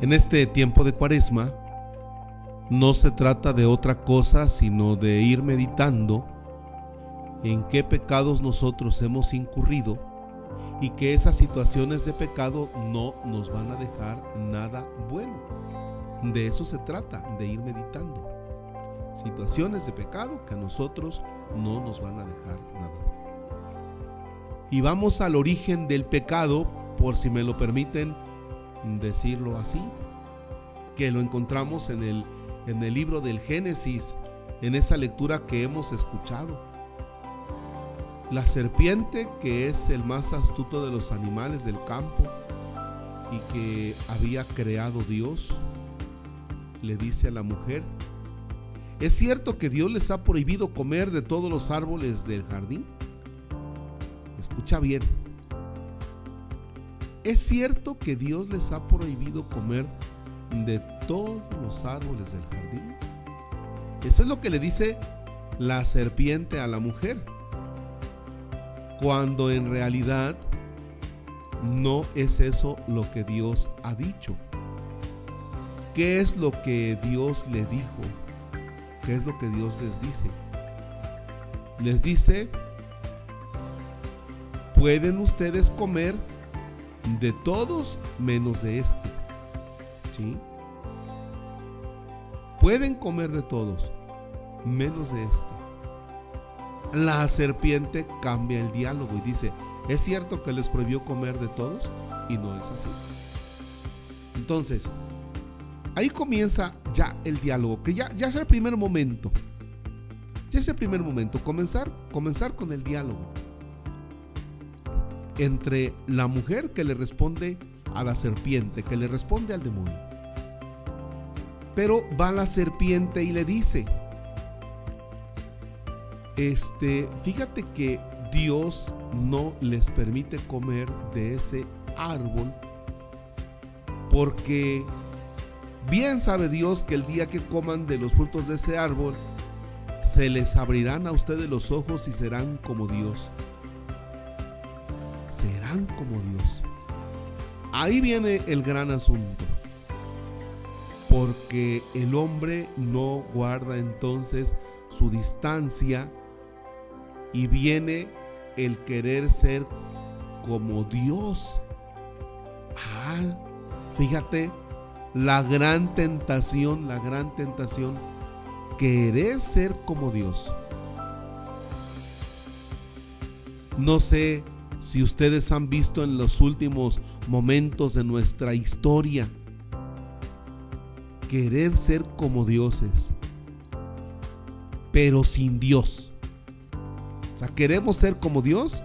En este tiempo de cuaresma no se trata de otra cosa sino de ir meditando en qué pecados nosotros hemos incurrido y que esas situaciones de pecado no nos van a dejar nada bueno. De eso se trata, de ir meditando. Situaciones de pecado que a nosotros no nos van a dejar nada bueno. Y vamos al origen del pecado, por si me lo permiten decirlo así, que lo encontramos en el, en el libro del Génesis, en esa lectura que hemos escuchado. La serpiente, que es el más astuto de los animales del campo y que había creado Dios, le dice a la mujer, ¿es cierto que Dios les ha prohibido comer de todos los árboles del jardín? Escucha bien. ¿Es cierto que Dios les ha prohibido comer de todos los árboles del jardín? Eso es lo que le dice la serpiente a la mujer cuando en realidad no es eso lo que Dios ha dicho. ¿Qué es lo que Dios le dijo? ¿Qué es lo que Dios les dice? Les dice, pueden ustedes comer de todos menos de este. ¿Sí? Pueden comer de todos menos de este la serpiente cambia el diálogo y dice, ¿es cierto que les prohibió comer de todos? Y no es así. Entonces, ahí comienza ya el diálogo, que ya, ya es el primer momento. Ya es el primer momento, comenzar, comenzar con el diálogo. Entre la mujer que le responde a la serpiente, que le responde al demonio. Pero va la serpiente y le dice, este, fíjate que Dios no les permite comer de ese árbol porque bien sabe Dios que el día que coman de los frutos de ese árbol, se les abrirán a ustedes los ojos y serán como Dios. Como Dios. Ahí viene el gran asunto. Porque el hombre no guarda entonces su distancia y viene el querer ser como Dios. Ah, fíjate, la gran tentación, la gran tentación, querer ser como Dios. No sé si ustedes han visto en los últimos momentos de nuestra historia, querer ser como dioses, pero sin Dios sea, queremos ser como Dios,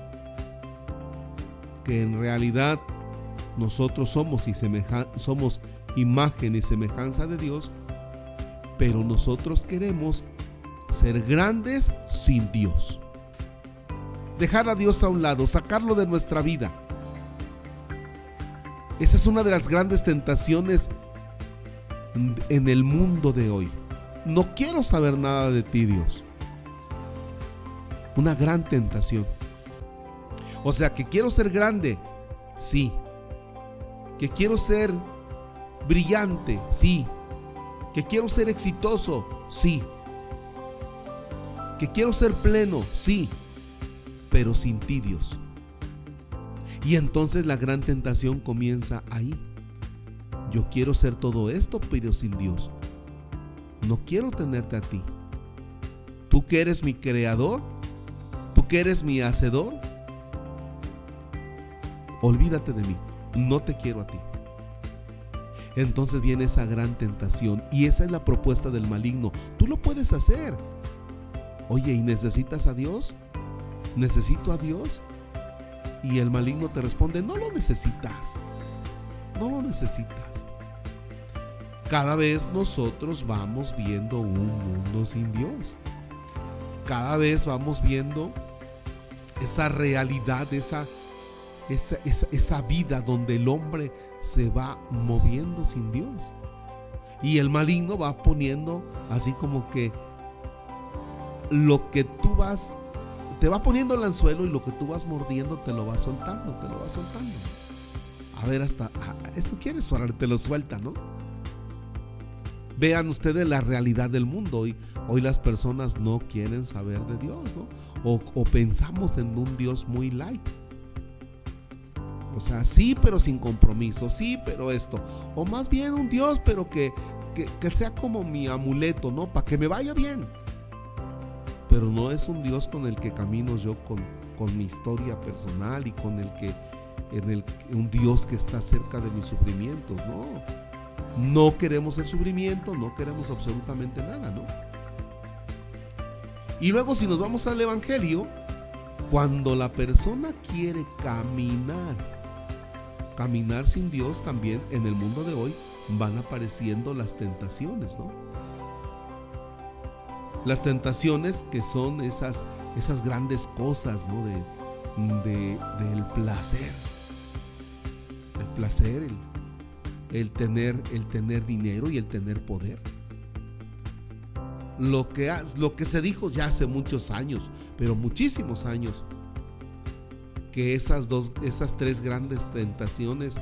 que en realidad nosotros somos, y somos imagen y semejanza de Dios, pero nosotros queremos ser grandes sin Dios. Dejar a Dios a un lado, sacarlo de nuestra vida. Esa es una de las grandes tentaciones en el mundo de hoy. No quiero saber nada de ti, Dios una gran tentación. O sea, que quiero ser grande, sí. Que quiero ser brillante, sí. Que quiero ser exitoso, sí. Que quiero ser pleno, sí. Pero sin ti, Dios. Y entonces la gran tentación comienza ahí. Yo quiero ser todo esto, pero sin Dios. No quiero tenerte a ti. Tú que eres mi creador, tú que eres mi hacedor, olvídate de mí, no te quiero a ti. Entonces viene esa gran tentación y esa es la propuesta del maligno. Tú lo puedes hacer. Oye, ¿y necesitas a Dios? ¿Necesito a Dios? Y el maligno te responde, no lo necesitas. No lo necesitas. Cada vez nosotros vamos viendo un mundo sin Dios. Cada vez vamos viendo esa realidad, esa, esa, esa, vida donde el hombre se va moviendo sin Dios. Y el maligno va poniendo así como que lo que tú vas, te va poniendo el anzuelo y lo que tú vas mordiendo te lo va soltando, te lo va soltando. a ver, hasta esto quieres, te lo suelta, ¿no? Vean ustedes la realidad del mundo. Hoy, hoy las personas no quieren saber de Dios, ¿no? O, pensamos en un Dios muy light. O sea, sí, pero sin compromiso, sí, pero esto. O más bien un Dios, pero que, que, sea como mi amuleto, ¿no? Para que me vaya bien. Pero no es un Dios con el que camino yo con, con mi historia personal y con el que, en el, un Dios que está cerca de mis sufrimientos, ¿no? No queremos el sufrimiento, no queremos absolutamente nada, ¿no? Y luego si nos vamos al Evangelio, cuando la persona quiere caminar, caminar sin Dios también en el mundo de hoy, van apareciendo las tentaciones, ¿no? Las tentaciones que son esas, esas grandes cosas, ¿no? De, del placer. El placer, el, el, tener, el tener dinero y el tener poder. Lo que, lo que se dijo ya hace muchos años, pero muchísimos años, que esas dos, esas tres grandes tentaciones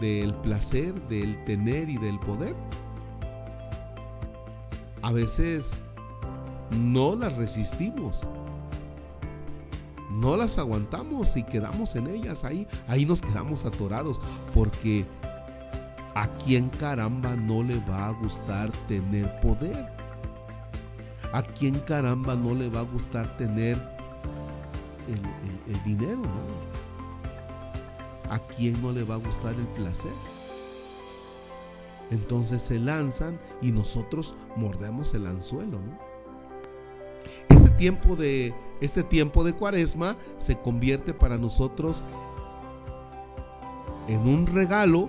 del placer, del tener y del poder. A veces no las resistimos. No las aguantamos y quedamos en ellas ahí. Ahí nos quedamos atorados porque a quién caramba no le va a gustar tener poder. A quién caramba no le va a gustar tener el, dinero, ¿no? ¿A quién no le va a gustar el placer? Entonces se lanzan y nosotros mordemos el anzuelo, Este tiempo de este tiempo de Cuaresma se convierte para nosotros en un regalo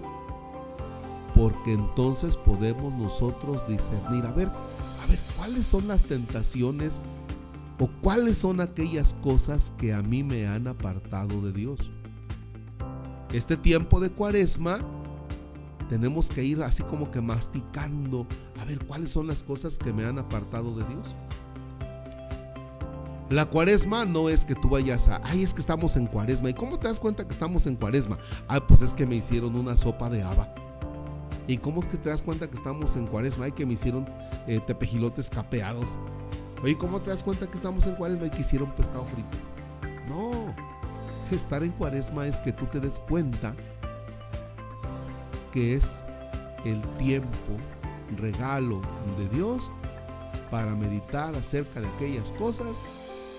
porque entonces podemos nosotros discernir, a ver, a ver, ¿cuáles son las tentaciones o cuáles son aquellas cosas que a mí me han apartado de Dios? este tiempo de cuaresma tenemos que ir así como que masticando a ver cuáles son las cosas que me han apartado de Dios. La cuaresma no es que tú vayas a, ay, es que estamos en cuaresma. ¿Y cómo te das cuenta que estamos en cuaresma? Ay, pues es que me hicieron una sopa de haba. ¿Y cómo es que te das cuenta que estamos en cuaresma? Ay, que me hicieron eh, tepejilotes capeados. Oye, ¿cómo te das cuenta que estamos en cuaresma? Y que hicieron pescado frito. No, estar en cuaresma es que tú te des cuenta que es el tiempo, regalo de Dios para meditar acerca de aquellas cosas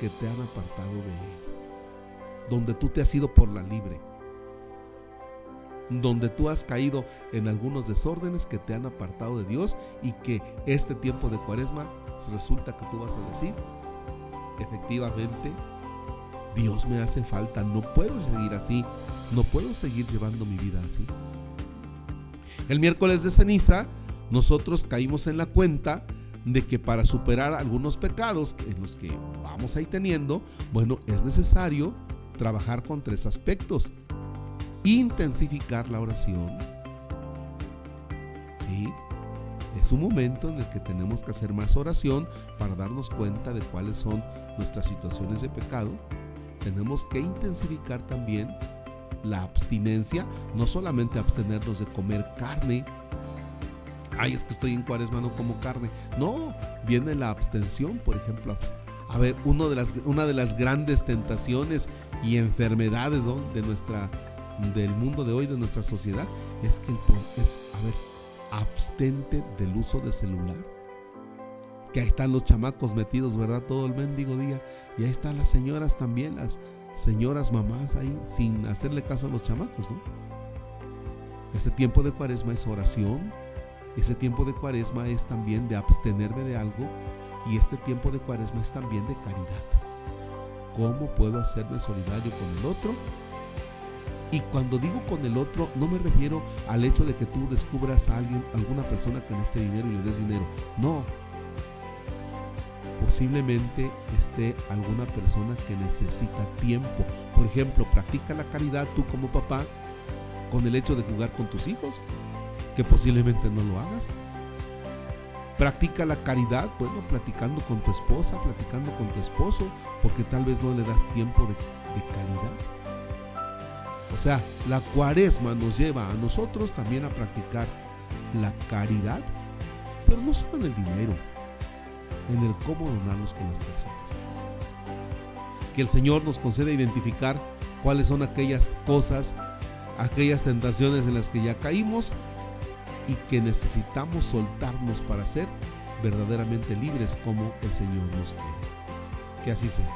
que te han apartado de Él. Donde tú te has ido por la libre. Donde tú has caído en algunos desórdenes que te han apartado de Dios y que este tiempo de cuaresma resulta que tú vas a decir, efectivamente, Dios me hace falta, no puedo seguir así, no puedo seguir llevando mi vida así. El miércoles de ceniza, nosotros caímos en la cuenta de que para superar algunos pecados en los que vamos ahí teniendo, bueno, es necesario trabajar con tres aspectos. Intensificar la oración. ¿sí? Es un momento en el que tenemos que hacer más oración para darnos cuenta de cuáles son nuestras situaciones de pecado tenemos que intensificar también la abstinencia, no solamente abstenernos de comer carne. Ay, es que estoy en cuaresma, no como carne. No, viene la abstención, por ejemplo. A ver, uno de las, una de las grandes tentaciones y enfermedades de nuestra, del mundo de hoy, de nuestra sociedad, es que es, a ver, abstente del uso de celular que ahí están los chamacos metidos, ¿verdad? Todo el mendigo día. Y ahí están las señoras también, las señoras mamás ahí, sin hacerle caso a los chamacos, ¿no? Este tiempo de cuaresma es oración, ese tiempo de cuaresma es también de abstenerme de algo y este tiempo de cuaresma es también de caridad. ¿Cómo puedo hacerme solidario con el otro? Y cuando digo con el otro, no me refiero al hecho de que tú descubras a alguien, alguna persona que necesite dinero y le des dinero. No, posiblemente esté alguna persona que necesita tiempo. Por ejemplo, practica la caridad tú como papá con el hecho de jugar con tus hijos, que posiblemente no lo hagas. Practica la caridad, bueno, platicando con tu esposa, platicando con tu esposo, porque tal vez no le das tiempo de, de calidad. O sea, la cuaresma nos lleva a nosotros también a practicar la caridad, pero no solo en el dinero, en el cómo donarnos con las personas. Que el Señor nos conceda identificar cuáles son aquellas cosas, aquellas tentaciones en las que ya caímos y que necesitamos soltarnos para ser verdaderamente libres como el Señor nos quiere. Que así sea.